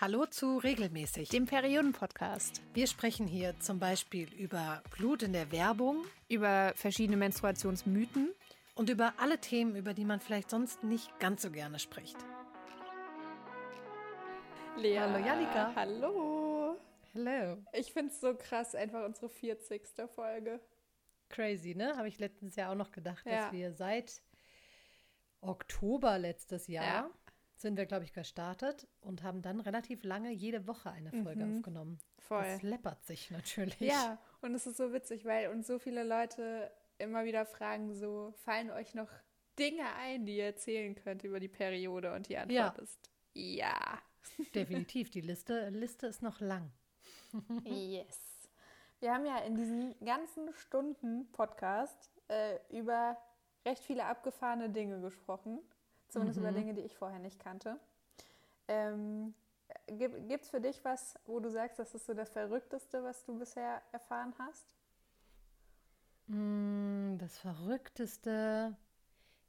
Hallo zu Regelmäßig, dem Perioden-Podcast. Wir sprechen hier zum Beispiel über Blut in der Werbung, über verschiedene Menstruationsmythen und über alle Themen, über die man vielleicht sonst nicht ganz so gerne spricht. Lea. Hallo Janika. Hallo. Hallo. Ich finde es so krass, einfach unsere 40. Folge. Crazy, ne? Habe ich letztes Jahr auch noch gedacht, Ja. dass wir seit Oktober letztes Jahr Ja. Sind wir, glaube ich, gestartet und haben dann relativ lange jede Woche eine Folge aufgenommen. Mhm. Voll. Das läppert sich natürlich. Ja, und es ist so witzig, weil uns so viele Leute immer wieder fragen, so, fallen euch noch Dinge ein, die ihr erzählen könnt über die Periode? Und die Antwort Ja. ist ja. Definitiv. Die Liste, Liste ist noch lang. Yes. Wir haben ja in diesen ganzen Stunden Podcast äh, über recht viele abgefahrene Dinge gesprochen. Zumindest über Dinge, die ich vorher nicht kannte. Ähm, Gibt es für dich was, wo du sagst, das ist so das Verrückteste, was du bisher erfahren hast? Mm, Das Verrückteste.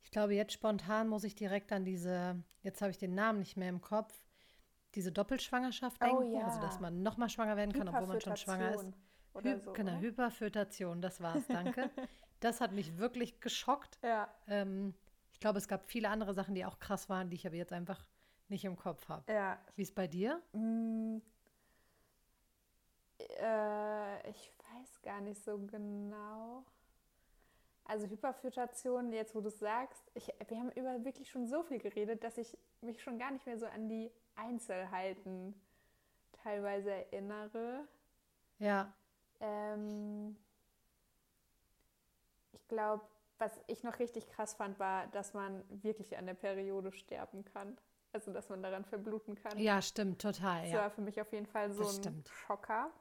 Ich glaube, jetzt spontan muss ich direkt an diese, jetzt habe ich den Namen nicht mehr im Kopf, diese Doppelschwangerschaft Oh denken. ja. Also, dass man nochmal schwanger werden kann, obwohl man schon schwanger ist. Hy so, genau, oder? Hyperfötation, das war's, danke. das hat mich wirklich geschockt. Ja. Ähm, glaube, es gab viele andere Sachen, die auch krass waren, die ich aber jetzt einfach nicht im Kopf habe. Ja. Wie ist bei dir? Äh, ich weiß gar nicht so genau. Also Hyperfötation, jetzt wo du es sagst, ich, wir haben über wirklich schon so viel geredet, dass ich mich schon gar nicht mehr so an die Einzelheiten teilweise erinnere. Ja, Ähm, ich glaube, was ich noch richtig krass fand, war, dass man wirklich an der Periode sterben kann. Also, dass man daran verbluten kann. ja, stimmt, total. Das Ja. war für mich auf jeden Fall so ein. Schocker.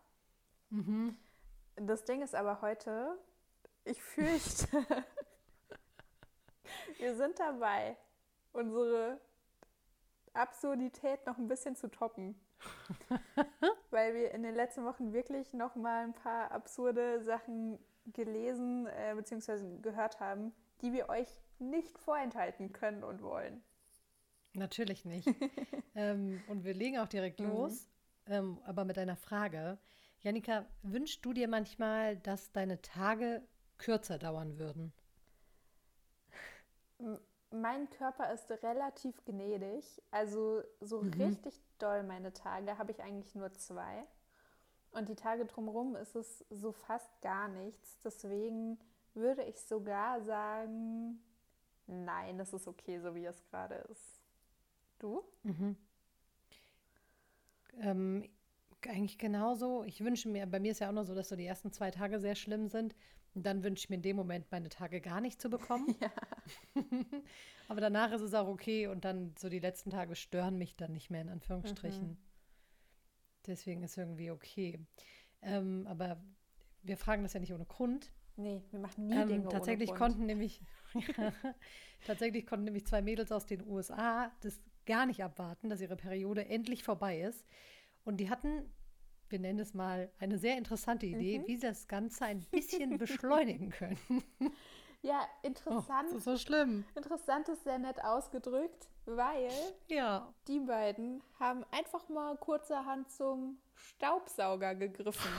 Das Ding ist aber heute, ich fürchte, wir sind dabei, unsere Absurdität noch ein bisschen zu toppen. Weil wir in den letzten Wochen wirklich noch mal ein paar absurde Sachen gelesen äh, bzw. gehört haben, die wir euch nicht vorenthalten können und wollen. Natürlich nicht. ähm, und wir legen auch direkt los, ähm, aber mit einer Frage. Janika, wünschst du dir manchmal, dass deine Tage kürzer dauern würden? Mein Körper ist relativ gnädig. Also so richtig doll meine Tage habe ich eigentlich nur zwei. Und die Tage drumherum ist es so fast gar nichts. Deswegen würde ich sogar sagen, nein, es ist okay, so wie es gerade ist. Du? Ähm, eigentlich genauso. Ich wünsche mir, bei mir ist ja auch nur so, dass so die ersten zwei Tage sehr schlimm sind. Und dann wünsche ich mir in dem Moment, meine Tage gar nicht zu bekommen. aber danach ist es auch okay und dann so die letzten Tage stören mich dann nicht mehr, in Anführungsstrichen. Deswegen ist irgendwie okay. Ähm, aber wir fragen das ja nicht ohne Grund. Nee, wir machen nie Ähm, Dinge tatsächlich ohne Grund. konnten nämlich tatsächlich konnten nämlich zwei Mädels aus den USA das gar nicht abwarten, dass ihre Periode endlich vorbei ist. Und die hatten, wir nennen es mal, eine sehr interessante Idee, Mhm. wie sie das Ganze ein bisschen beschleunigen können. Ja, Oh, interessant. das ist so schlimm. Interessant ist sehr nett ausgedrückt, weil Ja, die beiden haben einfach mal kurzerhand zum Staubsauger gegriffen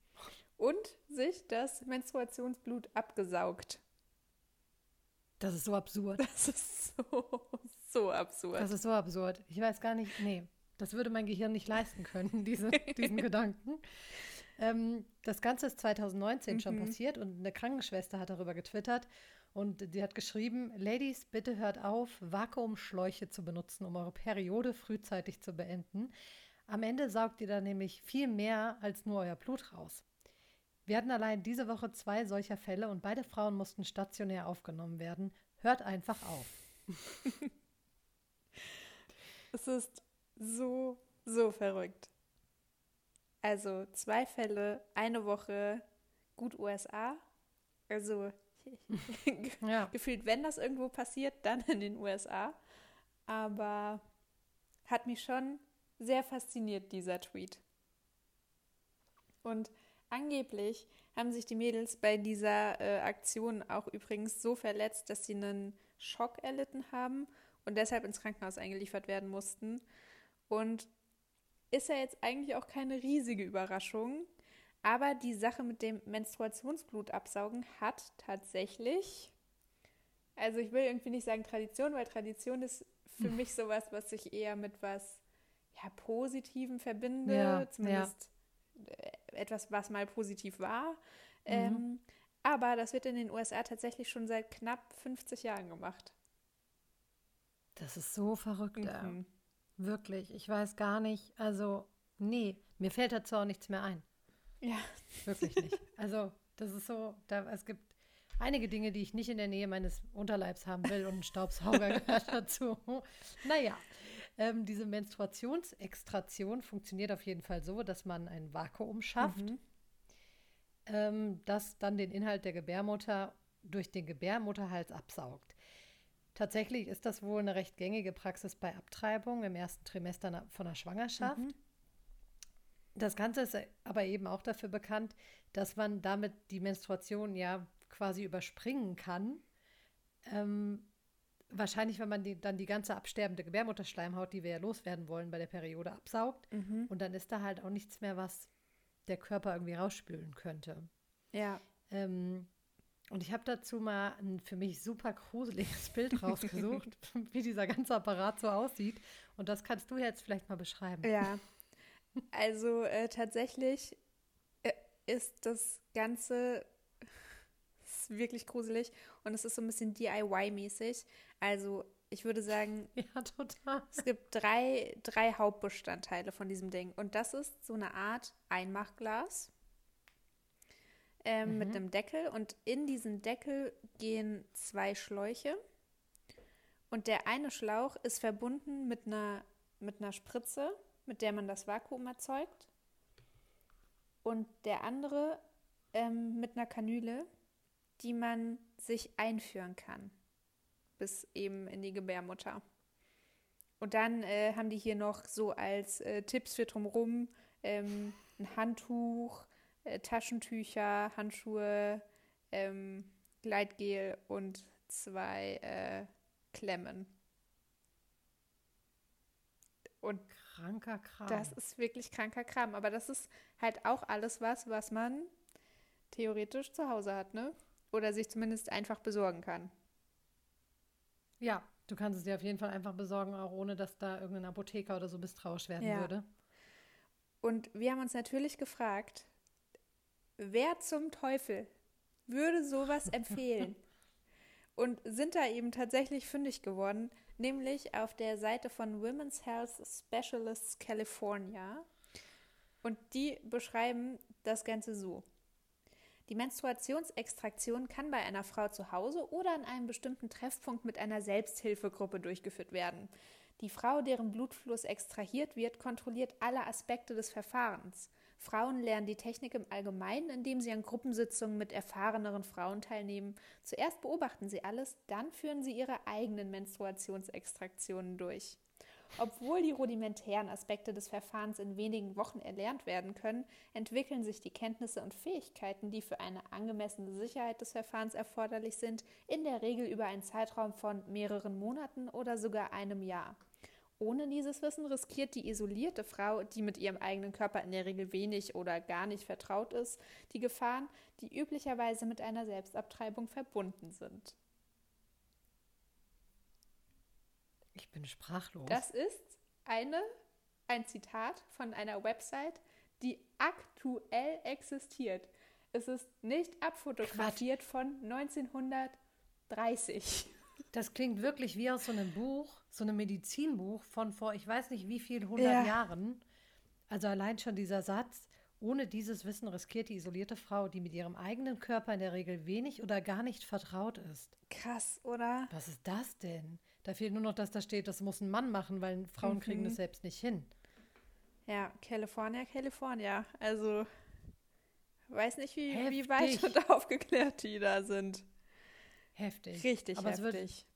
und sich das Menstruationsblut abgesaugt. das ist so absurd. Das ist so, so absurd. Das ist so absurd. Ich weiß gar nicht, nee, das würde mein Gehirn nicht leisten können, diese, diesen Gedanken. Ähm, das Ganze ist 2019 schon passiert und eine Krankenschwester hat darüber getwittert und die hat geschrieben, Ladies, bitte hört auf, Vakuumschläuche zu benutzen, um eure Periode frühzeitig zu beenden. Am Ende saugt ihr dann nämlich viel mehr als nur euer Blut raus. Wir hatten allein diese Woche zwei solcher Fälle und beide Frauen mussten stationär aufgenommen werden. Hört einfach auf. Es ist so, so verrückt. Also zwei Fälle, eine Woche, gut USA. Also Ja. gefühlt, wenn das irgendwo passiert, dann in den USA. Aber hat mich schon sehr fasziniert, dieser Tweet. Und angeblich haben sich die Mädels bei dieser äh, Aktion auch übrigens so verletzt, dass sie einen Schock erlitten haben und deshalb ins Krankenhaus eingeliefert werden mussten. Und ist ja jetzt eigentlich auch keine riesige Überraschung. Aber die Sache mit dem Menstruationsblut absaugen hat tatsächlich, also ich will irgendwie nicht sagen Tradition, weil Tradition ist für hm. mich sowas, was ich eher mit was ja, Positivem verbinde, ja, zumindest ja. etwas, was mal positiv war. Mhm. Ähm, aber das wird in den USA tatsächlich schon seit knapp 50 Jahren gemacht. Das ist so verrückt. Mhm. Wirklich. Ich weiß gar nicht. Also, nee, mir fällt dazu auch nichts mehr ein. Ja. Wirklich nicht. Also, das ist so, da, es gibt einige Dinge, die ich nicht in der Nähe meines Unterleibs haben will und ein Staubsauger gehört dazu. Naja, ähm, diese Menstruationsextraktion funktioniert auf jeden Fall so, dass man ein Vakuum schafft, mhm. ähm, das dann den Inhalt der Gebärmutter durch den Gebärmutterhals absaugt. Tatsächlich ist das wohl eine recht gängige Praxis bei Abtreibung im ersten Trimester von der Schwangerschaft. Mhm. Das Ganze ist aber eben auch dafür bekannt, dass man damit die Menstruation ja quasi überspringen kann. Ähm, wahrscheinlich, wenn man die, dann die ganze absterbende Gebärmutterschleimhaut, die wir ja loswerden wollen, bei der Periode absaugt. Mhm. Und dann ist da halt auch nichts mehr, was der Körper irgendwie rausspülen könnte. Ja. Ähm, und ich habe dazu mal ein für mich super gruseliges Bild rausgesucht, wie dieser ganze Apparat so aussieht. Und das kannst du jetzt vielleicht mal beschreiben. Ja. Also äh, tatsächlich äh, ist das Ganze ist wirklich gruselig und es ist so ein bisschen DIY-mäßig. Also ich würde sagen, ja, total. Es gibt drei, drei Hauptbestandteile von diesem Ding. Und das ist so eine Art Einmachglas ähm, mhm. mit einem Deckel. Und in diesen Deckel gehen zwei Schläuche. Und der eine Schlauch ist verbunden mit einer, mit einer Spritze, mit der man das Vakuum erzeugt. Und der andere ähm, mit einer Kanüle, die man sich einführen kann. Bis eben in die Gebärmutter. Und dann äh, haben die hier noch so als äh, Tipps für drumherum ähm, ein Handtuch, äh, Taschentücher, Handschuhe, ähm, Gleitgel und zwei äh, Klemmen. Und kranker Kram. Das ist wirklich kranker Kram. Aber das ist halt auch alles was, was man theoretisch zu Hause hat, ne? Oder sich zumindest einfach besorgen kann. Ja, du kannst es dir auf jeden Fall einfach besorgen, auch ohne dass da irgendein Apotheker oder so misstrauisch werden ja. würde. Und wir haben uns natürlich gefragt, wer zum Teufel würde sowas empfehlen? Und sind da eben tatsächlich fündig geworden, nämlich auf der Seite von Women's Health Specialists California. Und die beschreiben das Ganze so. Die Menstruationsextraktion kann bei einer Frau zu Hause oder an einem bestimmten Treffpunkt mit einer Selbsthilfegruppe durchgeführt werden. Die Frau, deren Blutfluss extrahiert wird, kontrolliert alle Aspekte des Verfahrens. Frauen lernen die Technik im Allgemeinen, indem sie an Gruppensitzungen mit erfahreneren Frauen teilnehmen. Zuerst beobachten sie alles, dann führen sie ihre eigenen Menstruationsextraktionen durch. Obwohl die rudimentären Aspekte des Verfahrens in wenigen Wochen erlernt werden können, entwickeln sich die Kenntnisse und Fähigkeiten, die für eine angemessene Sicherheit des Verfahrens erforderlich sind, in der Regel über einen Zeitraum von mehreren Monaten oder sogar einem Jahr. Ohne dieses Wissen riskiert die isolierte Frau, die mit ihrem eigenen Körper in der Regel wenig oder gar nicht vertraut ist, die Gefahren, die üblicherweise mit einer Selbstabtreibung verbunden sind. Ich bin sprachlos. Das ist eine, ein Zitat von einer Website, die aktuell existiert. Es ist nicht abfotografiert Quatsch. von 1930. Das klingt wirklich wie aus so einem Buch, so einem Medizinbuch von vor, ich weiß nicht wie viel hundert ja. Jahren. Also allein schon dieser Satz, ohne dieses Wissen riskiert die isolierte Frau, die mit ihrem eigenen Körper in der Regel wenig oder gar nicht vertraut ist. Krass, oder? Was ist das denn? Da fehlt nur noch, dass da steht, das muss ein Mann machen, weil Frauen mhm. kriegen das selbst nicht hin. Ja, California, California. Also, weiß nicht, wie, wie weit und aufgeklärt die da sind. Heftig. Richtig Aber heftig.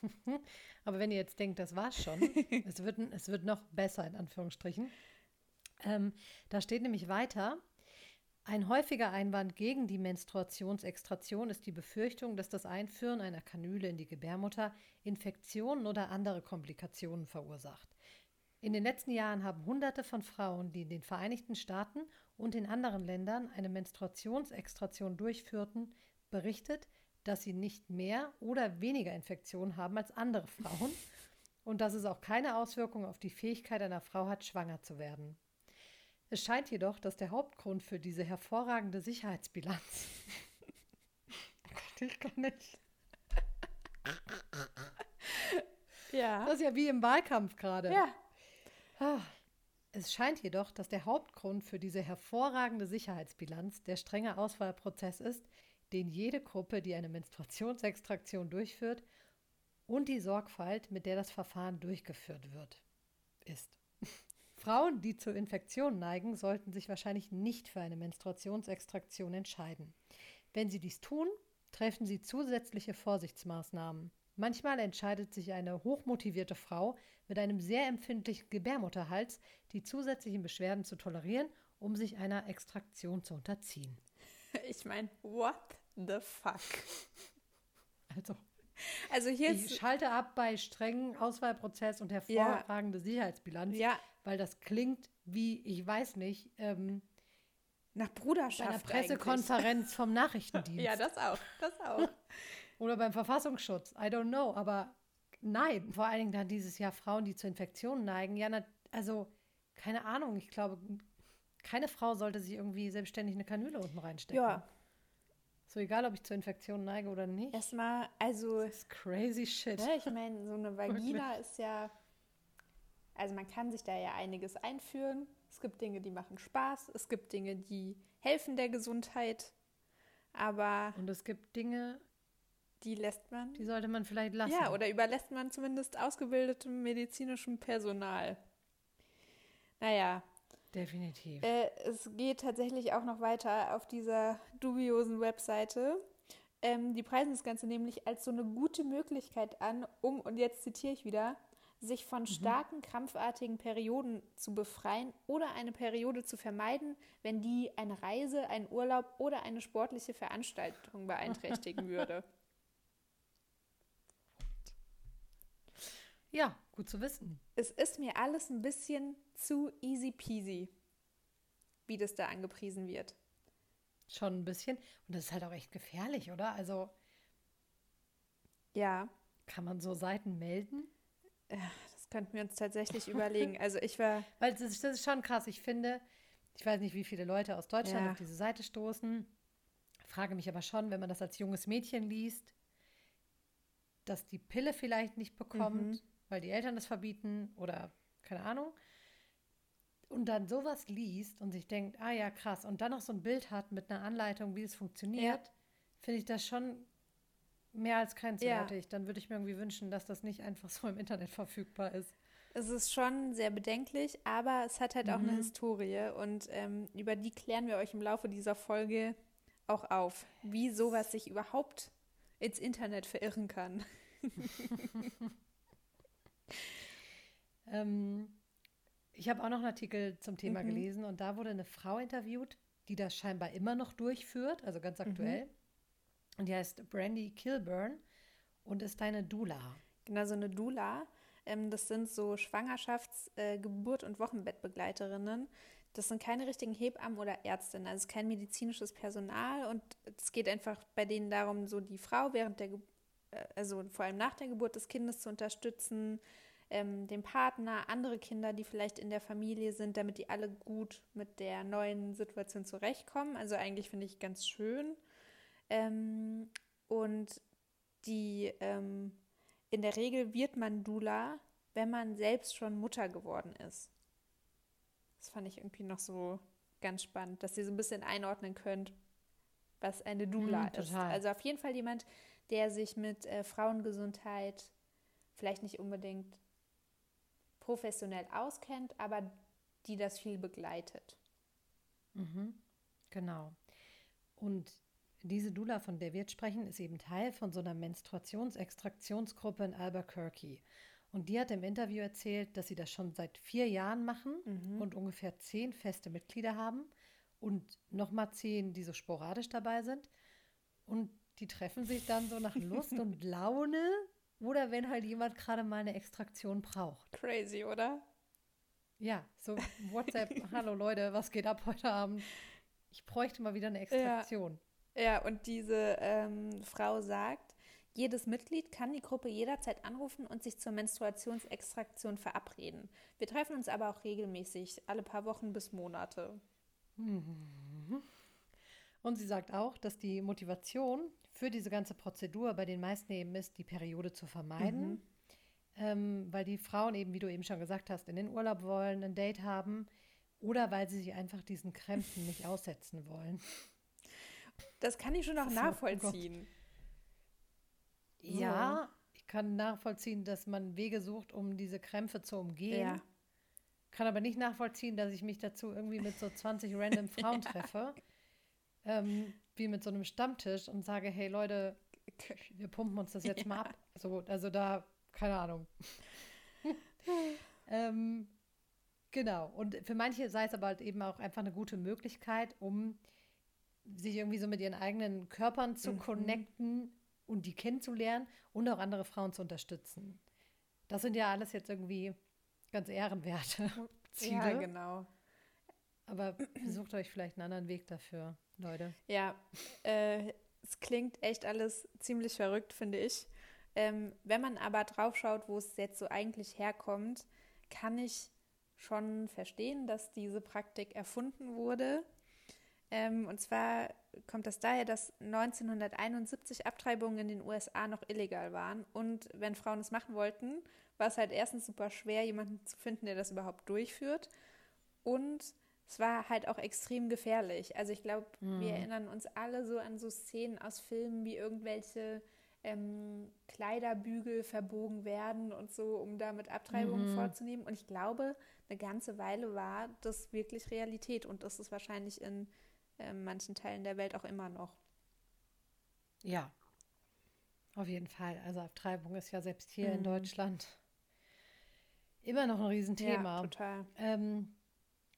Wird, aber wenn ihr jetzt denkt, das war's schon, es, wird, es wird noch besser, in Anführungsstrichen. Ähm, da steht nämlich weiter, ein häufiger Einwand gegen die Menstruationsextraktion ist die Befürchtung, dass das Einführen einer Kanüle in die Gebärmutter Infektionen oder andere Komplikationen verursacht. In den letzten Jahren haben Hunderte von Frauen, die in den Vereinigten Staaten und in anderen Ländern eine Menstruationsextraktion durchführten, berichtet, dass sie nicht mehr oder weniger Infektionen haben als andere Frauen und dass es auch keine Auswirkungen auf die Fähigkeit einer Frau hat, schwanger zu werden. Es scheint jedoch, dass der Hauptgrund für diese hervorragende Sicherheitsbilanz. oh ich kann nicht. Ja. Das ist ja wie im Wahlkampf gerade. Ja. Ah. Es scheint jedoch, dass der Hauptgrund für diese hervorragende Sicherheitsbilanz der strenge Auswahlprozess ist, den jede Gruppe, die eine Menstruationsextraktion durchführt, und die Sorgfalt, mit der das Verfahren durchgeführt wird, ist. Frauen, die zu Infektionen neigen, sollten sich wahrscheinlich nicht für eine Menstruationsextraktion entscheiden. Wenn sie dies tun, treffen sie zusätzliche Vorsichtsmaßnahmen. Manchmal entscheidet sich eine hochmotivierte Frau mit einem sehr empfindlichen Gebärmutterhals, die zusätzlichen Beschwerden zu tolerieren, um sich einer Extraktion zu unterziehen. Ich meine, what the fuck? Also, Also hier ich schalte ab bei strengen Auswahlprozess und hervorragende Sicherheitsbilanz, Ja, weil das klingt wie, ich weiß nicht, ähm, nach bei Bruderschaft. einer eigentlich. Pressekonferenz vom Nachrichtendienst. Ja, das auch. Das auch. Oder beim Verfassungsschutz. I don't know. Aber nein, vor allen Dingen dann dieses Jahr Frauen, die zu Infektionen neigen. Ja, na, also keine Ahnung. Ich glaube, keine Frau sollte sich irgendwie selbstständig eine Kanüle unten reinstecken. ja, So egal, ob ich zu Infektionen neige oder nicht. erstmal, also, Das ist crazy shit. ne, ich meine, so eine Vagina ist ja. Also, man kann sich da ja einiges einführen. Es gibt Dinge, die machen Spaß. Es gibt Dinge, die helfen der Gesundheit. Aber Und es gibt Dinge, die lässt man. die sollte man vielleicht lassen. Ja, oder überlässt man zumindest ausgebildetem medizinischem Personal. Naja, Definitiv. Äh, es geht tatsächlich auch noch weiter auf dieser dubiosen Webseite. Ähm, die preisen das Ganze nämlich als so eine gute Möglichkeit an, um, und jetzt zitiere ich wieder, sich von starken, krampfartigen Perioden zu befreien oder eine Periode zu vermeiden, wenn die eine Reise, einen Urlaub oder eine sportliche Veranstaltung beeinträchtigen würde. Ja, gut zu wissen. Es ist mir alles ein bisschen zu easy peasy, wie das da angepriesen wird. Schon ein bisschen. Und das ist halt auch echt gefährlich, oder? Also Ja. kann man so Seiten melden? Das könnten wir uns tatsächlich überlegen. Also ich war, Weil das ist, das ist schon krass. Ich finde, ich weiß nicht, wie viele Leute aus Deutschland Ja. auf diese Seite stoßen. Frage mich aber schon, wenn man das als junges Mädchen liest, dass die Pille vielleicht nicht bekommt, Mhm. Weil die Eltern das verbieten oder keine Ahnung. Und dann sowas liest und sich denkt, ah ja, krass, und dann noch so ein Bild hat mit einer Anleitung, wie es funktioniert, finde ich das schon mehr als grenzwertig. Dann würde ich mir irgendwie wünschen, dass das nicht einfach so im Internet verfügbar ist. es ist schon sehr bedenklich, aber es hat halt auch eine Mhm. Historie und ähm, über die klären wir euch im Laufe dieser Folge auch auf, wie sowas sich überhaupt ins Internet verirren kann. Ähm, ich habe auch noch einen Artikel zum Thema Mhm. gelesen und da wurde eine Frau interviewt, die das scheinbar immer noch durchführt, also ganz aktuell. Und die heißt Brandy Kilburn und ist eine Doula. Genau, so eine Doula. Ähm, das sind so Schwangerschafts-, äh, Geburt- und Wochenbettbegleiterinnen. Das sind keine richtigen Hebammen oder Ärztinnen, also kein medizinisches Personal und es geht einfach bei denen darum, so die Frau während der, Ge äh, also vor allem nach der Geburt des Kindes zu unterstützen, ähm, den Partner, andere Kinder, die vielleicht in der Familie sind, damit die alle gut mit der neuen Situation zurechtkommen. Also eigentlich finde ich ganz schön. Ähm, und die ähm, in der Regel wird man Dula, wenn man selbst schon Mutter geworden ist. Das fand ich irgendwie noch so ganz spannend, dass ihr so ein bisschen einordnen könnt, was eine Dula Mm, ist. Also auf jeden Fall jemand, der sich mit äh, Frauengesundheit vielleicht nicht unbedingt professionell auskennt, aber die das viel begleitet. Mhm. Genau. Und diese Doula, von der wir jetzt sprechen, ist eben Teil von so einer Menstruationsextraktionsgruppe in Albuquerque. Und die hat im Interview erzählt, dass sie das schon seit vier Jahren machen und ungefähr zehn feste Mitglieder haben und nochmal zehn, die so sporadisch dabei sind. Und die treffen sich dann so nach Lust und Laune oder wenn halt jemand gerade mal eine Extraktion braucht. Crazy, oder? Ja, so WhatsApp, hallo Leute, was geht ab heute Abend? Ich bräuchte mal wieder eine Extraktion. Ja, ja und diese ähm, Frau sagt, jedes Mitglied kann die Gruppe jederzeit anrufen und sich zur Menstruationsextraktion verabreden. Wir treffen uns aber auch regelmäßig, alle paar Wochen bis Monate. Mhm. Und sie sagt auch, dass die Motivation für diese ganze Prozedur bei den meisten eben ist, die Periode zu vermeiden. Mhm. Ähm, weil die Frauen eben, wie du eben schon gesagt hast, in den Urlaub wollen, ein Date haben oder weil sie sich einfach diesen Krämpfen nicht aussetzen wollen. Das kann ich schon auch nachvollziehen. Oh ja, ich kann nachvollziehen, dass man Wege sucht, um diese Krämpfe zu umgehen. Ja. Kann aber nicht nachvollziehen, dass ich mich dazu irgendwie mit so 20 random Frauen treffe, ähm, wie mit so einem Stammtisch und sage, hey Leute, wir pumpen uns das jetzt ja. mal ab. So, also da, keine Ahnung. ähm, genau. Und für manche sei es aber halt eben auch einfach eine gute Möglichkeit, um sich irgendwie so mit ihren eigenen Körpern zu mhm. connecten und die kennenzulernen und auch andere Frauen zu unterstützen. Das sind ja alles jetzt irgendwie ganz ehrenwerte Ziele. Ja, genau. Aber sucht euch vielleicht einen anderen Weg dafür, Leute. Ja, äh, es klingt echt alles ziemlich verrückt, finde ich. Ähm, wenn man aber drauf schaut, wo es jetzt so eigentlich herkommt, kann ich schon verstehen, dass diese Praktik erfunden wurde. Ähm, und zwar kommt das daher, dass 1971 Abtreibungen in den USA noch illegal waren. Und wenn Frauen es machen wollten, war es halt erstens super schwer, jemanden zu finden, der das überhaupt durchführt. Und es war halt auch extrem gefährlich. Also ich glaube, mhm. wir erinnern uns alle so an so Szenen aus Filmen, wie irgendwelche ähm, Kleiderbügel verbogen werden und so, um damit Abtreibungen mhm. vorzunehmen. Und ich glaube, eine ganze Weile war das wirklich Realität. Und das ist wahrscheinlich in äh, manchen Teilen der Welt auch immer noch. Ja, auf jeden Fall. Also Abtreibung ist ja selbst hier mhm. in Deutschland immer noch ein Riesenthema. Ja, total. Ähm,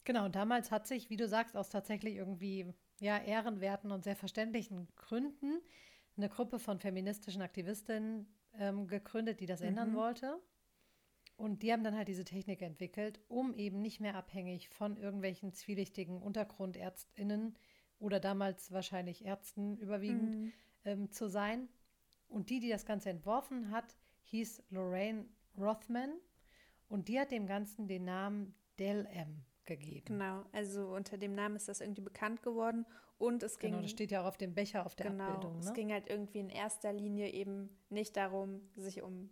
genau, und damals hat sich, wie du sagst, aus tatsächlich irgendwie ja, ehrenwerten und sehr verständlichen Gründen eine Gruppe von feministischen Aktivistinnen ähm, gegründet, die das mhm. ändern wollte. Und die haben dann halt diese Technik entwickelt, um eben nicht mehr abhängig von irgendwelchen zwielichtigen Untergrundärztinnen oder damals wahrscheinlich Ärzten überwiegend mhm. ähm, zu sein. Und die, die das Ganze entworfen hat, hieß Lorraine Rothman und die hat dem Ganzen den Namen Del M gegeben. Genau, also unter dem Namen ist das irgendwie bekannt geworden und es ging. Genau, das steht ja auch auf dem Becher auf der genau, Abbildung. Ne? Es ging halt irgendwie in erster Linie eben nicht darum, sich um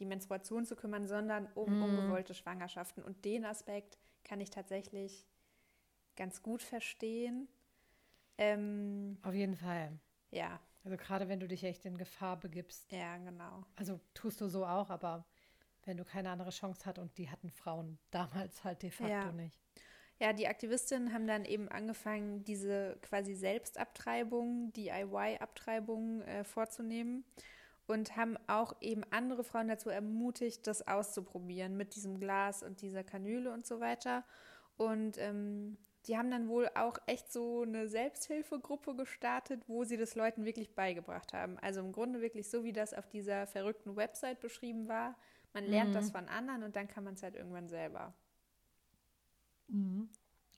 die Menstruation zu kümmern, sondern um mm. ungewollte Schwangerschaften. Und den Aspekt kann ich tatsächlich ganz gut verstehen. Ähm, Auf jeden Fall. Ja. Also gerade wenn du dich echt in Gefahr begibst. Ja, genau. Also tust du so auch, aber wenn du keine andere Chance hast und die hatten Frauen damals halt de facto ja. nicht. Ja, die Aktivistinnen haben dann eben angefangen, diese quasi Selbstabtreibung, DIY-Abtreibung äh, vorzunehmen und haben auch eben andere Frauen dazu ermutigt, das auszuprobieren mit diesem Glas und dieser Kanüle und so weiter. Und ähm, die haben dann wohl auch echt so eine Selbsthilfegruppe gestartet, wo sie das Leuten wirklich beigebracht haben. Also im Grunde wirklich so, wie das auf dieser verrückten Website beschrieben war. Man lernt mhm. das von anderen und dann kann man es halt irgendwann selber. Mhm.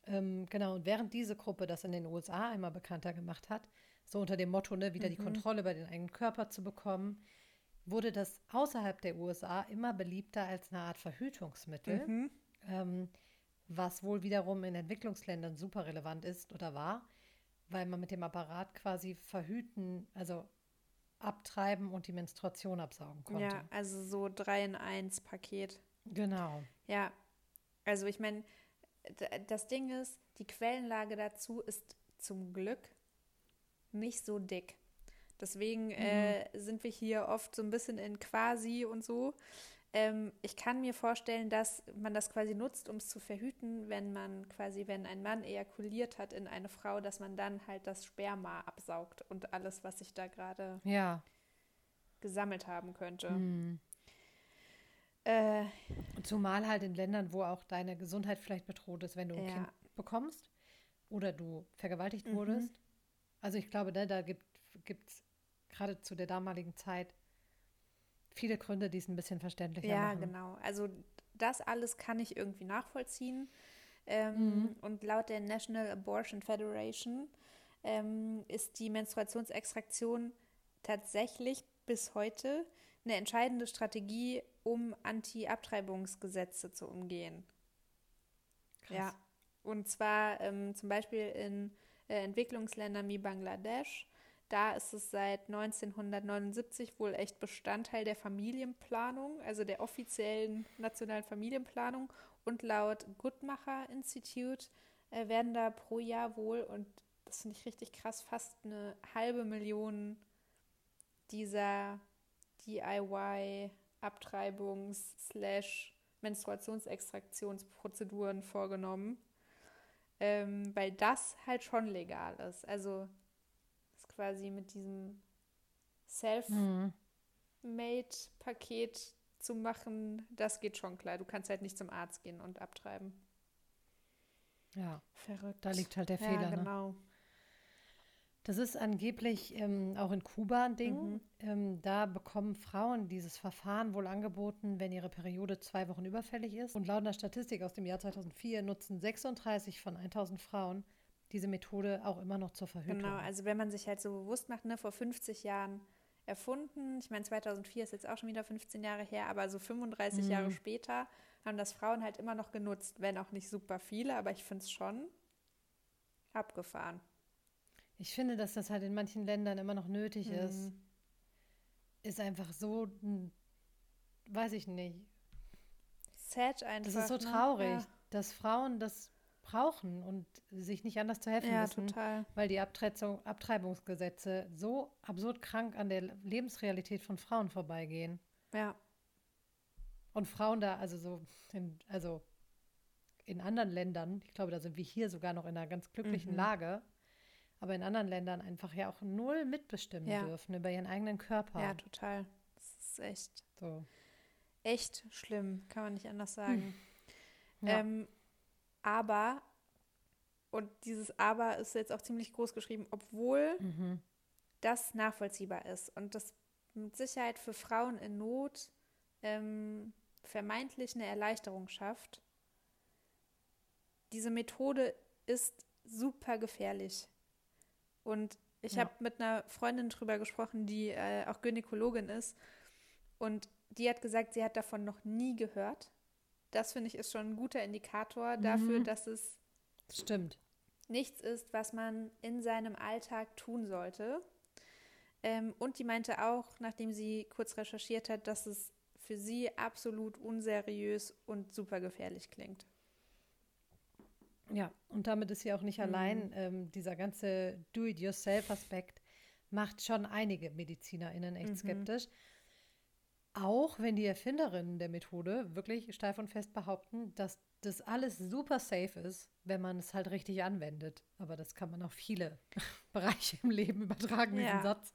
Ähm, genau, und während diese Gruppe das in den USA einmal bekannter gemacht hat, so unter dem Motto, ne, wieder mhm. die Kontrolle über den eigenen Körper zu bekommen, wurde das außerhalb der USA immer beliebter als eine Art Verhütungsmittel. Mhm. Ähm, was wohl wiederum in Entwicklungsländern super relevant ist oder war, weil man mit dem Apparat quasi verhüten, also abtreiben und die Menstruation absaugen konnte. Ja, also so 3 in 1 Paket. Genau. Ja, also ich meine, das Ding ist, die Quellenlage dazu ist zum Glück nicht so dick. Deswegen mhm. äh, sind wir hier oft so ein bisschen in quasi und so. Ähm, ich kann mir vorstellen, dass man das quasi nutzt, um es zu verhüten, wenn man quasi, wenn ein Mann ejakuliert hat in eine Frau, dass man dann halt das Sperma absaugt und alles, was sich da gerade ja. gesammelt haben könnte. Hm. Äh, Zumal halt in Ländern, wo auch deine Gesundheit vielleicht bedroht ist, wenn du ein ja. Kind bekommst oder du vergewaltigt mhm. wurdest. Also ich glaube, ne, da gibt es gerade zu der damaligen Zeit viele Gründe, die es ein bisschen verständlicher ja, machen. Ja, genau. Also das alles kann ich irgendwie nachvollziehen. Ähm, mhm. Und laut der National Abortion Federation ähm, ist die Menstruationsextraktion tatsächlich bis heute eine entscheidende Strategie, um Anti-Abtreibungsgesetze zu umgehen. Krass. Ja. Und zwar ähm, zum Beispiel in äh, Entwicklungsländern wie Bangladesch. Da ist es seit 1979 wohl echt Bestandteil der Familienplanung, also der offiziellen nationalen Familienplanung. Und laut Guttmacher Institute äh, werden da pro Jahr wohl, und das finde ich richtig krass, fast eine halbe Million dieser DIY-Abtreibungs- Menstruationsextraktionsprozeduren vorgenommen, ähm, weil das halt schon legal ist. Also quasi mit diesem Self-Made-Paket zu machen, das geht schon klar. Du kannst halt nicht zum Arzt gehen und abtreiben. Ja, verrückt. Da liegt halt der Fehler. Ja, ne? genau. Ne? Das ist angeblich ähm, auch in Kuba ein Ding. Mhm. Ähm, da bekommen Frauen dieses Verfahren wohl angeboten, wenn ihre Periode zwei Wochen überfällig ist. Und laut einer Statistik aus dem Jahr 2004 nutzen 36 von 1000 Frauen diese Methode auch immer noch zur Verhütung. Genau, also wenn man sich halt so bewusst macht, ne, vor 50 Jahren erfunden, ich meine 2004 ist jetzt auch schon wieder 15 Jahre her, aber so 35 mhm. Jahre später haben das Frauen halt immer noch genutzt, wenn auch nicht super viele, aber ich finde es schon abgefahren. Ich finde, dass das halt in manchen Ländern immer noch nötig mhm. ist. Ist einfach so, weiß ich nicht. Sad einfach. Das ist so ne? traurig, ja. dass Frauen das brauchen und sich nicht anders zu helfen ja, müssen, total. weil die Abtreibung, Abtreibungsgesetze so absurd krank an der Lebensrealität von Frauen vorbeigehen. Ja. Und Frauen da, also so, in, also in anderen Ländern, ich glaube, da sind wir hier sogar noch in einer ganz glücklichen mhm. Lage, aber in anderen Ländern einfach ja auch null mitbestimmen ja. dürfen über ihren eigenen Körper. Ja, total. Das ist echt. So. Echt schlimm, kann man nicht anders sagen. Hm. Ja. Ähm, aber, und dieses Aber ist jetzt auch ziemlich groß geschrieben, obwohl mhm. das nachvollziehbar ist und das mit Sicherheit für Frauen in Not ähm, vermeintlich eine Erleichterung schafft. Diese Methode ist super gefährlich. Und ich ja. habe mit einer Freundin drüber gesprochen, die äh, auch Gynäkologin ist. Und die hat gesagt, sie hat davon noch nie gehört. Das finde ich ist schon ein guter Indikator mhm. dafür, dass es stimmt nichts ist, was man in seinem Alltag tun sollte. Ähm, und die meinte auch, nachdem sie kurz recherchiert hat, dass es für sie absolut unseriös und super gefährlich klingt. Ja, und damit ist sie auch nicht mhm. allein. Ähm, dieser ganze Do-it-yourself-Aspekt macht schon einige MedizinerInnen echt mhm. skeptisch. Auch wenn die Erfinderinnen der Methode wirklich steif und fest behaupten, dass das alles super safe ist, wenn man es halt richtig anwendet. Aber das kann man auf viele Bereiche im Leben übertragen, ja. diesen Satz,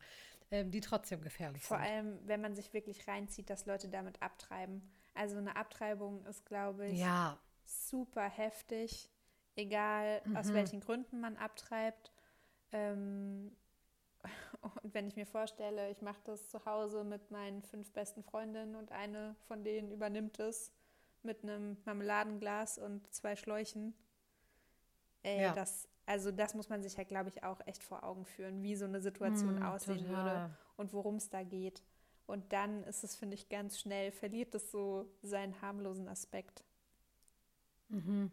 ähm, die trotzdem gefährlich Vor sind. Vor allem, wenn man sich wirklich reinzieht, dass Leute damit abtreiben. Also eine Abtreibung ist, glaube ich, ja. super heftig egal mhm. aus welchen Gründen man abtreibt. Ähm, und wenn ich mir vorstelle, ich mache das zu Hause mit meinen fünf besten Freundinnen und eine von denen übernimmt es mit einem Marmeladenglas und zwei Schläuchen. Ey, ja. das, also das muss man sich halt, glaube ich, auch echt vor Augen führen, wie so eine Situation mm, aussehen total. würde und worum es da geht. Und dann ist es, finde ich, ganz schnell, verliert es so seinen harmlosen Aspekt. Mhm.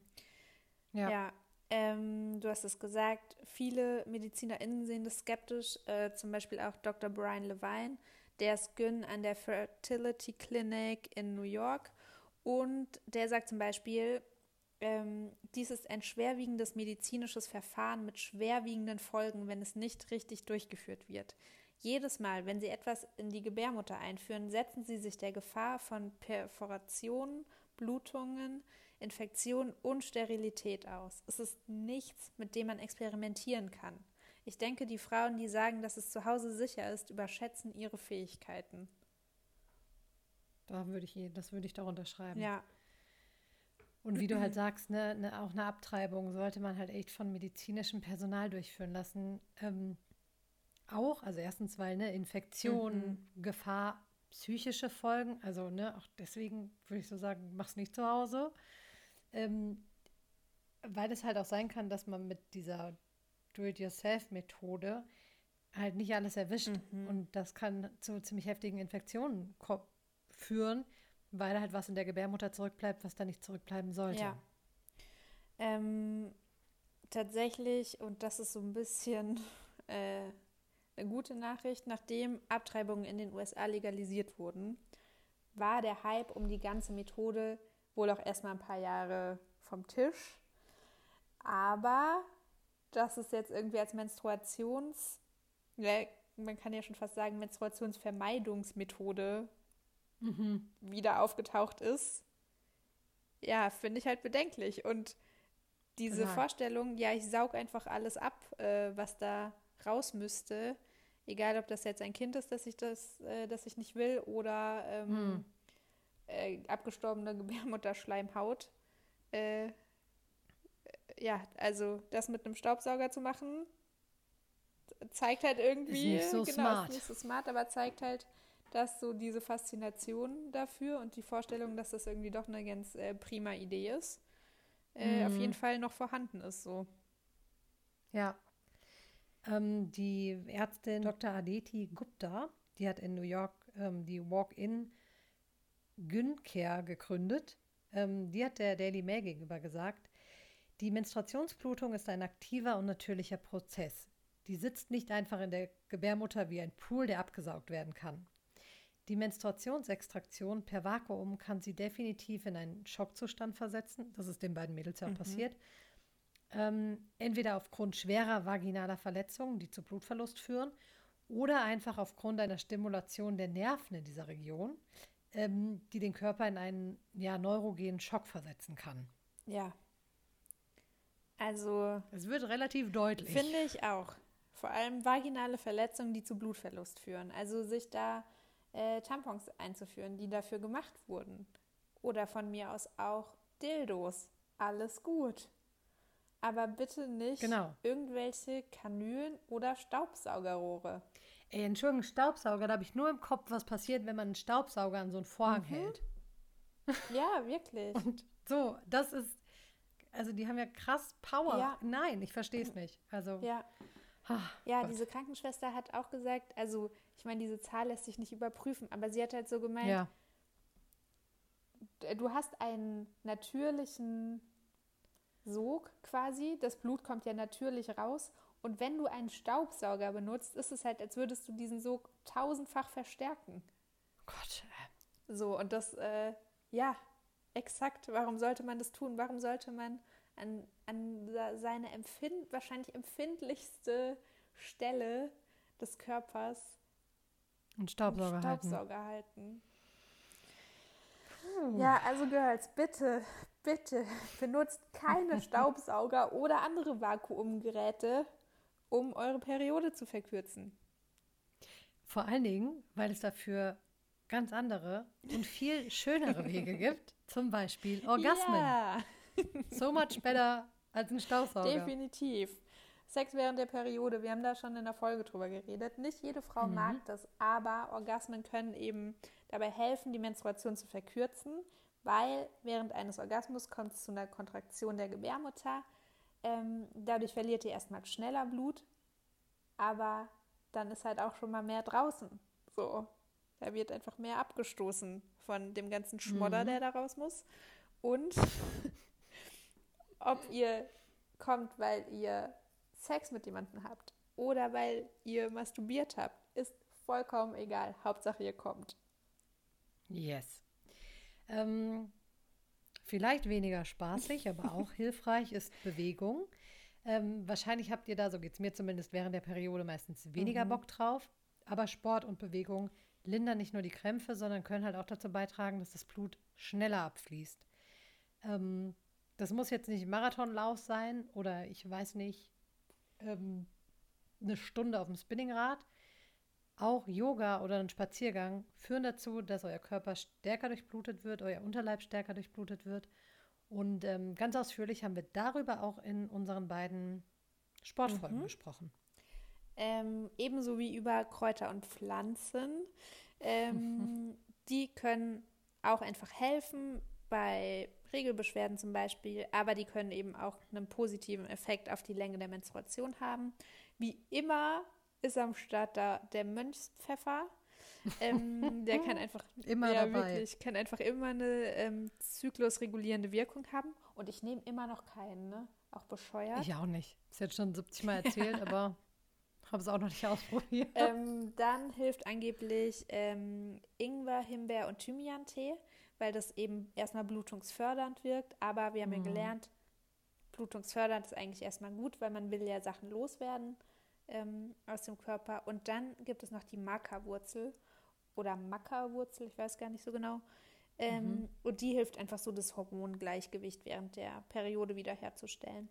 Ja. ja ähm, du hast es gesagt, viele MedizinerInnen sehen das skeptisch, äh, zum Beispiel auch Dr. Brian Levine, der ist Gyn an der Fertility Clinic in New York und der sagt zum Beispiel, ähm, dies ist ein schwerwiegendes medizinisches Verfahren mit schwerwiegenden Folgen, wenn es nicht richtig durchgeführt wird. Jedes Mal, wenn Sie etwas in die Gebärmutter einführen, setzen Sie sich der Gefahr von Perforationen, Blutungen, Infektion und Sterilität aus. Es ist nichts, mit dem man experimentieren kann. Ich denke, die Frauen, die sagen, dass es zu Hause sicher ist, überschätzen ihre Fähigkeiten. Da würde ich, das würde ich doch unterschreiben. Ja. Und wie du halt sagst, ne, ne, auch eine Abtreibung sollte man halt echt von medizinischem Personal durchführen lassen. Ähm, auch, also erstens, weil eine Infektion, mhm. Gefahr psychische Folgen. Also, ne, auch deswegen würde ich so sagen, mach's nicht zu Hause. Ähm, weil es halt auch sein kann, dass man mit dieser Do-it-yourself-Methode halt nicht alles erwischt. Mhm. Und das kann zu ziemlich heftigen Infektionen führen, weil halt was in der Gebärmutter zurückbleibt, was da nicht zurückbleiben sollte. Ja. Ähm, tatsächlich, und das ist so ein bisschen äh, eine gute Nachricht, nachdem Abtreibungen in den USA legalisiert wurden, war der Hype um die ganze Methode wohl auch erstmal ein paar Jahre vom Tisch. Aber das ist jetzt irgendwie als Menstruations, ja, man kann ja schon fast sagen, Menstruationsvermeidungsmethode mhm. wieder aufgetaucht ist, ja, finde ich halt bedenklich. Und diese Total. Vorstellung, ja, ich saug einfach alles ab, äh, was da raus müsste, egal ob das jetzt ein Kind ist, das ich das, äh, das ich nicht will, oder ähm, hm. äh, abgestorbene Gebärmutterschleimhaut. Äh, ja, also das mit einem Staubsauger zu machen, zeigt halt irgendwie, ist nicht so genau, smart. ist nicht so smart, aber zeigt halt, dass so diese Faszination dafür und die Vorstellung, dass das irgendwie doch eine ganz äh, prima Idee ist, äh, mhm. auf jeden Fall noch vorhanden ist. So. Ja. Ähm, die Ärztin Dr. Aditi Gupta, die hat in New York ähm, die Walk-in Gyncare gegründet. Ähm, die hat der Daily Mail gegenüber gesagt, die Menstruationsblutung ist ein aktiver und natürlicher Prozess. Die sitzt nicht einfach in der Gebärmutter wie ein Pool, der abgesaugt werden kann. Die Menstruationsextraktion per Vakuum kann sie definitiv in einen Schockzustand versetzen. Das ist den beiden Mädels ja auch mhm. passiert. Ähm, entweder aufgrund schwerer vaginaler Verletzungen, die zu Blutverlust führen, oder einfach aufgrund einer Stimulation der Nerven in dieser Region, ähm, die den Körper in einen ja, neurogenen Schock versetzen kann. Ja. Also. Es wird relativ deutlich. Finde ich auch. Vor allem vaginale Verletzungen, die zu Blutverlust führen. Also sich da äh, Tampons einzuführen, die dafür gemacht wurden. Oder von mir aus auch Dildos. Alles gut. Aber bitte nicht genau. irgendwelche Kanülen oder Staubsaugerrohre. Ey, Entschuldigung, Staubsauger, da habe ich nur im Kopf, was passiert, wenn man einen Staubsauger an so einen Vorhang mhm. hält. Ja, wirklich. Und so, das ist, also die haben ja krass Power. Ja. Nein, ich verstehe es nicht. Also. Ja. Ach, ja, Gott. diese Krankenschwester hat auch gesagt, also ich meine, diese Zahl lässt sich nicht überprüfen, aber sie hat halt so gemeint, ja. du hast einen natürlichen Sog quasi, das Blut kommt ja natürlich raus und wenn du einen Staubsauger benutzt, ist es halt, als würdest du diesen Sog tausendfach verstärken. Gott. So, und das, äh, ja, exakt, warum sollte man das tun? Warum sollte man an, an seine empfind wahrscheinlich empfindlichste Stelle des Körpers einen Staubsauger, Staubsauger halten. halten. Ja, also Girls, bitte, bitte benutzt keine Staubsauger oder andere Vakuumgeräte, um eure Periode zu verkürzen. Vor allen Dingen, weil es dafür ganz andere und viel schönere Wege gibt. Zum Beispiel Orgasmen. Ja. So much better als ein Staubsauger. Definitiv. Sex während der Periode, wir haben da schon in der Folge drüber geredet. Nicht jede Frau mhm. mag das, aber Orgasmen können eben dabei helfen, die Menstruation zu verkürzen, weil während eines Orgasmus kommt es zu einer Kontraktion der Gebärmutter. Ähm, dadurch verliert ihr erstmal schneller Blut, aber dann ist halt auch schon mal mehr draußen. So, da wird einfach mehr abgestoßen von dem ganzen Schmodder, mhm. der da raus muss. Und ob ihr kommt, weil ihr Sex mit jemandem habt oder weil ihr masturbiert habt, ist vollkommen egal. Hauptsache ihr kommt. Yes. Ähm, vielleicht weniger spaßig, aber auch hilfreich ist Bewegung. Ähm, wahrscheinlich habt ihr da, so geht es mir zumindest während der Periode meistens weniger mhm. Bock drauf. Aber Sport und Bewegung lindern nicht nur die Krämpfe, sondern können halt auch dazu beitragen, dass das Blut schneller abfließt. Ähm, das muss jetzt nicht Marathonlauf sein oder ich weiß nicht, ähm, eine Stunde auf dem Spinningrad. Auch Yoga oder ein Spaziergang führen dazu, dass euer Körper stärker durchblutet wird, euer Unterleib stärker durchblutet wird. Und ähm, ganz ausführlich haben wir darüber auch in unseren beiden Sportfolgen mhm. gesprochen. Ähm, ebenso wie über Kräuter und Pflanzen. Ähm, die können auch einfach helfen bei Regelbeschwerden zum Beispiel, aber die können eben auch einen positiven Effekt auf die Länge der Menstruation haben. Wie immer ist am Start da der Mönchspfeffer. Ähm, der kann einfach immer ja, dabei. Wirklich, kann einfach immer eine ähm, zyklusregulierende Wirkung haben. Und ich nehme immer noch keinen, ne? Auch bescheuert. Ich auch nicht. Ist jetzt schon 70 Mal erzählt, aber habe es auch noch nicht ausprobiert. Ähm, dann hilft angeblich ähm, Ingwer, Himbeer und Thymian-Tee, weil das eben erstmal blutungsfördernd wirkt. Aber wir haben ja Mhm. gelernt, blutungsfördernd ist eigentlich erstmal gut, weil man will ja Sachen loswerden ähm, aus dem Körper. Und dann gibt es noch die Maca-Wurzel oder Maca-Wurzel, ich weiß gar nicht so genau. Ähm, Mhm. Und die hilft einfach so, das Hormongleichgewicht während der Periode wiederherzustellen.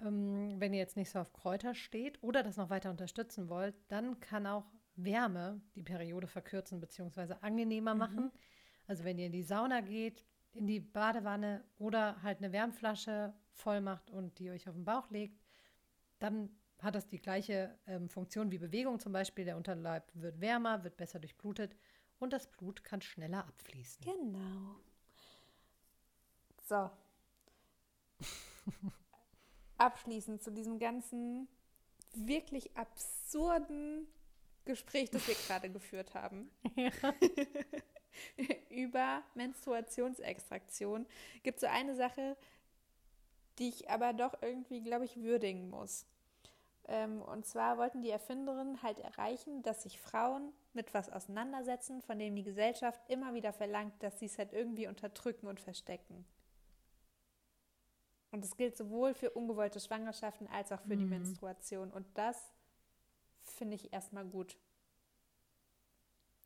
Ähm, wenn ihr jetzt nicht so auf Kräuter steht oder das noch weiter unterstützen wollt, dann kann auch Wärme die Periode verkürzen bzw. angenehmer Mhm. machen. Also wenn ihr in die Sauna geht, in die Badewanne oder halt eine Wärmflasche voll macht und die euch auf den Bauch legt, dann hat das die gleiche ähm, Funktion wie Bewegung zum Beispiel. Der Unterleib wird wärmer, wird besser durchblutet und das Blut kann schneller abfließen. Genau. So. Abschließend zu diesem ganzen wirklich absurden Gespräch, das wir gerade geführt haben. Über Menstruationsextraktion gibt es so eine Sache, die ich aber doch irgendwie, glaube ich, würdigen muss. Ähm, und zwar wollten die Erfinderinnen halt erreichen, dass sich Frauen mit was auseinandersetzen, von dem die Gesellschaft immer wieder verlangt, dass sie es halt irgendwie unterdrücken und verstecken. Und das gilt sowohl für ungewollte Schwangerschaften als auch für die Mhm. Menstruation. Und das finde ich erstmal gut.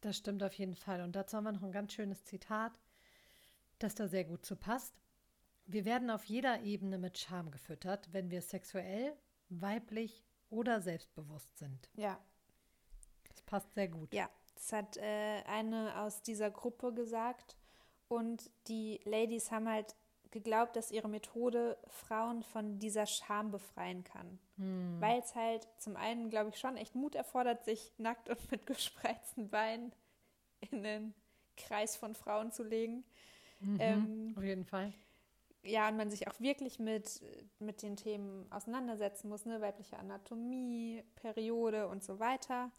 Das stimmt auf jeden Fall. Und dazu haben wir noch ein ganz schönes Zitat, das da sehr gut zu passt. Wir werden auf jeder Ebene mit Scham gefüttert, wenn wir sexuell, weiblich oder selbstbewusst sind. Ja, Das passt sehr gut. Ja, das hat äh, eine aus dieser Gruppe gesagt. Und die Ladies haben halt geglaubt, dass ihre Methode Frauen von dieser Scham befreien kann. Hm. Weil es halt zum einen, glaube ich, schon echt Mut erfordert, sich nackt und mit gespreizten Beinen in den Kreis von Frauen zu legen. Mhm. Ähm, auf jeden Fall. Ja, und man sich auch wirklich mit, mit den Themen auseinandersetzen muss, ne? Weibliche Anatomie, Periode und so weiter.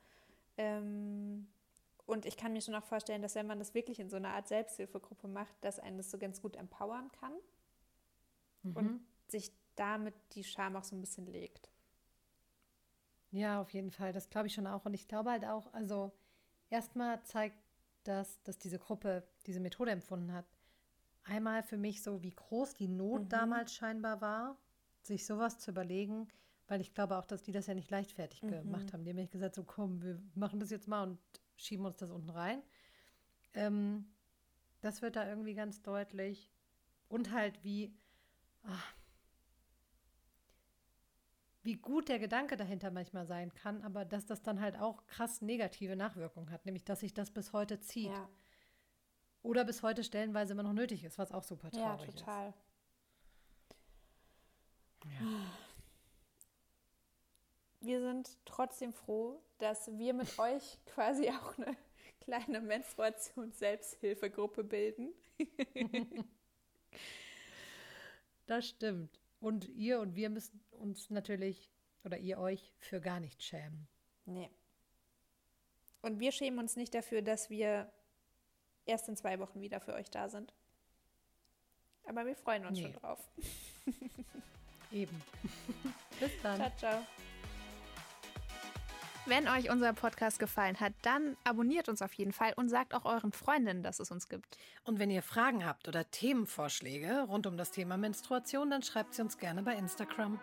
Ähm, und ich kann mir schon auch vorstellen, dass wenn man das wirklich in so einer Art Selbsthilfegruppe macht, dass einen das so ganz gut empowern kann Mhm. und sich damit die Scham auch so ein bisschen legt. Ja, auf jeden Fall. Das glaube ich schon auch. Und ich glaube halt auch, also erstmal zeigt das, dass diese Gruppe diese Methode empfunden hat. Einmal für mich so, wie groß die Not Mhm. damals scheinbar war, sich sowas zu überlegen, weil ich glaube auch, dass die das ja nicht leichtfertig Mhm. gemacht haben. Die haben nicht gesagt, so komm, wir machen das jetzt mal und schieben uns das unten rein. Ähm, das wird da irgendwie ganz deutlich. Und halt wie, ah, wie gut der Gedanke dahinter manchmal sein kann, aber dass das dann halt auch krass negative Nachwirkungen hat, nämlich dass sich das bis heute zieht. Ja, Oder bis heute stellenweise immer noch nötig ist, was auch super ja, traurig total. ist. Ja. Wir sind trotzdem froh, dass wir mit euch quasi auch eine kleine Menstruations-Selbsthilfegruppe bilden. Das stimmt. Und ihr und wir müssen uns natürlich, oder ihr euch, für gar nichts schämen. Nee. Und wir schämen uns nicht dafür, dass wir erst in zwei Wochen wieder für euch da sind. Aber wir freuen uns Nee. schon drauf. Eben. Bis dann. Ciao, ciao. Wenn euch unser Podcast gefallen hat, dann abonniert uns auf jeden Fall und sagt auch euren Freundinnen, dass es uns gibt. Und wenn ihr Fragen habt oder Themenvorschläge rund um das Thema Menstruation, dann schreibt sie uns gerne bei Instagram.